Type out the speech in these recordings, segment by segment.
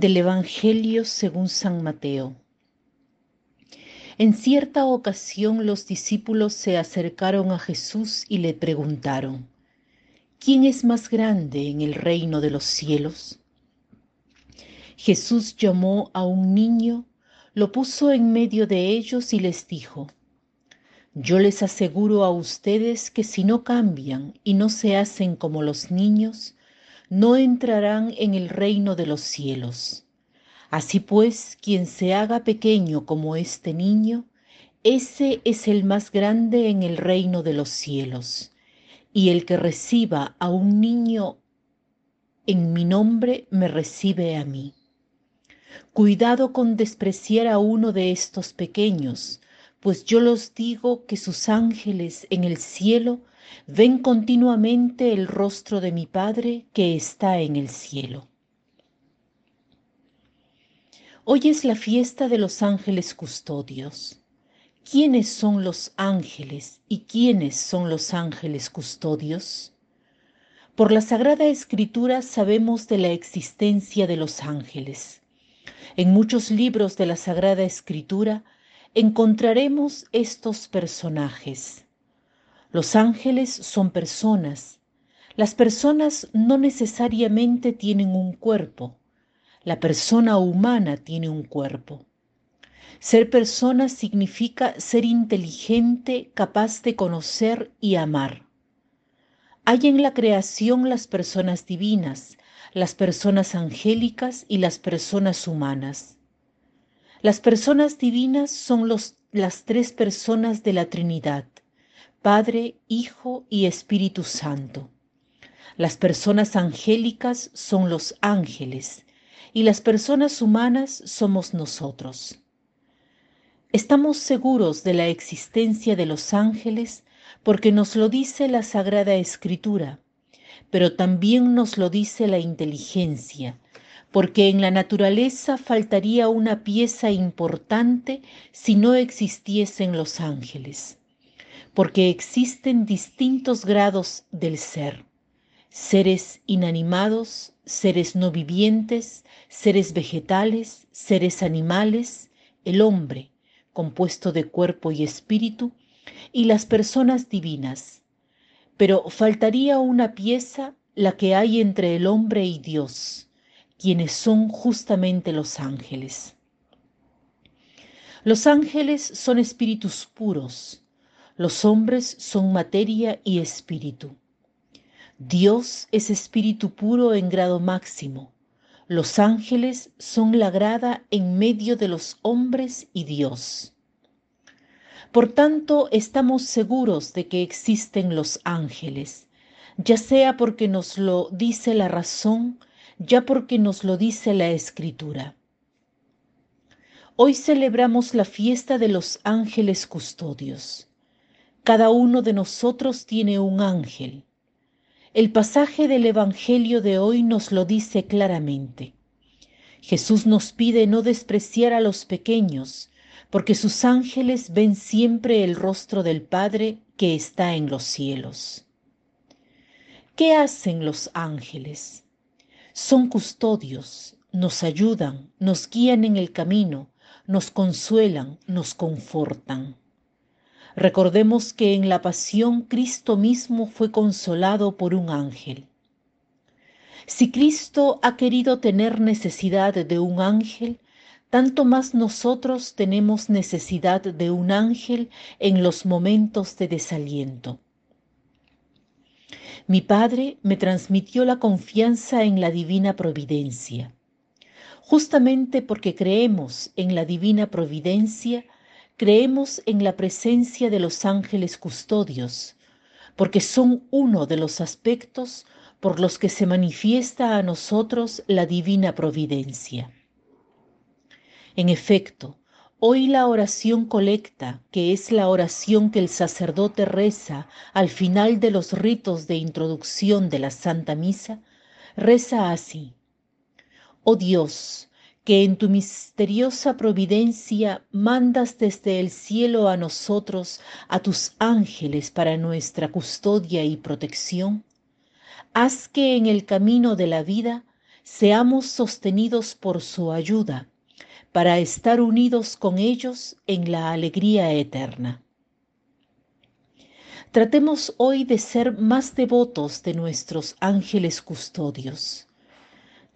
Del Evangelio según San Mateo. En cierta ocasión los discípulos se acercaron a Jesús y le preguntaron, ¿quién es más grande en el reino de los cielos? Jesús llamó a un niño, lo puso en medio de ellos y les dijo, yo les aseguro a ustedes que si no cambian y no se hacen como los niños, no entrarán en el reino de los cielos. Así pues, quien se haga pequeño como este niño, ese es el más grande en el reino de los cielos. Y el que reciba a un niño en mi nombre, me recibe a mí. Cuidado con despreciar a uno de estos pequeños, pues yo los digo que sus ángeles en el cielo ven continuamente el rostro de mi Padre que está en el cielo. Hoy es la fiesta de los ángeles custodios. ¿Quiénes son los ángeles y quiénes son los ángeles custodios? Por la Sagrada Escritura sabemos de la existencia de los ángeles. En muchos libros de la Sagrada Escritura encontraremos estos personajes. Los ángeles son personas. Las personas no necesariamente tienen un cuerpo. La persona humana tiene un cuerpo. Ser persona significa ser inteligente, capaz de conocer y amar. Hay en la creación las personas divinas, las personas angélicas y las personas humanas. Las personas divinas son las tres personas de la Trinidad, Padre, Hijo y Espíritu Santo. Las personas angélicas son los ángeles y las personas humanas somos nosotros. Estamos seguros de la existencia de los ángeles porque nos lo dice la Sagrada Escritura, pero también nos lo dice la inteligencia, porque en la naturaleza faltaría una pieza importante si no existiesen los ángeles, porque existen distintos grados del ser, seres inanimados, seres no vivientes, seres vegetales, seres animales, el hombre, compuesto de cuerpo y espíritu, y las personas divinas. Pero faltaría una pieza, la que hay entre el hombre y Dios, quienes son justamente los ángeles. Los ángeles son espíritus puros, los hombres son materia y espíritu. Dios es espíritu puro en grado máximo. Los ángeles son la grada en medio de los hombres y Dios. Por tanto, estamos seguros de que existen los ángeles, ya sea porque nos lo dice la razón, ya porque nos lo dice la escritura. Hoy celebramos la fiesta de los ángeles custodios. Cada uno de nosotros tiene un ángel. El pasaje del Evangelio de hoy nos lo dice claramente. Jesús nos pide no despreciar a los pequeños, porque sus ángeles ven siempre el rostro del Padre que está en los cielos. ¿Qué hacen los ángeles? Son custodios, nos ayudan, nos guían en el camino, nos consuelan, nos confortan. Recordemos que en la pasión Cristo mismo fue consolado por un ángel. Si Cristo ha querido tener necesidad de un ángel, tanto más nosotros tenemos necesidad de un ángel en los momentos de desaliento. Mi Padre me transmitió la confianza en la divina providencia. Justamente porque creemos en la divina providencia, creemos en la presencia de los ángeles custodios, porque son uno de los aspectos por los que se manifiesta a nosotros la divina providencia. En efecto, Hoy la oración colecta, que es la oración que el sacerdote reza al final de los ritos de introducción de la Santa Misa, reza así. Oh Dios, que en tu misteriosa providencia mandas desde el cielo a nosotros a tus ángeles para nuestra custodia y protección, haz que en el camino de la vida seamos sostenidos por su ayuda para estar unidos con ellos en la alegría eterna. Tratemos hoy de ser más devotos de nuestros ángeles custodios.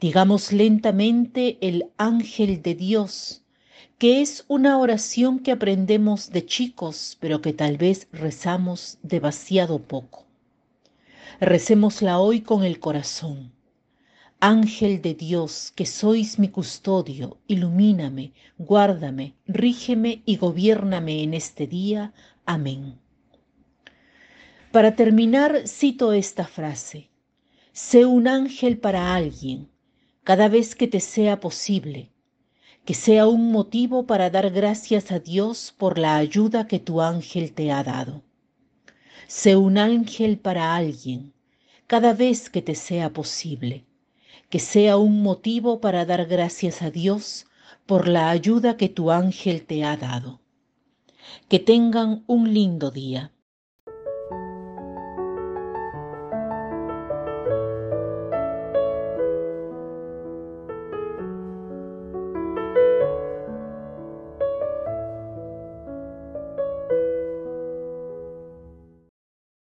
Digamos lentamente el ángel de Dios, que es una oración que aprendemos de chicos, pero que tal vez rezamos demasiado poco. Recémosla hoy con el corazón. Ángel de Dios, que sois mi custodio, ilumíname, guárdame, rígeme y gobiérname en este día. Amén. Para terminar, cito esta frase. Sé un ángel para alguien, cada vez que te sea posible, que sea un motivo para dar gracias a Dios por la ayuda que tu ángel te ha dado. Sé un ángel para alguien, cada vez que te sea posible, que sea un motivo para dar gracias a Dios por la ayuda que tu ángel te ha dado. Que tengan un lindo día.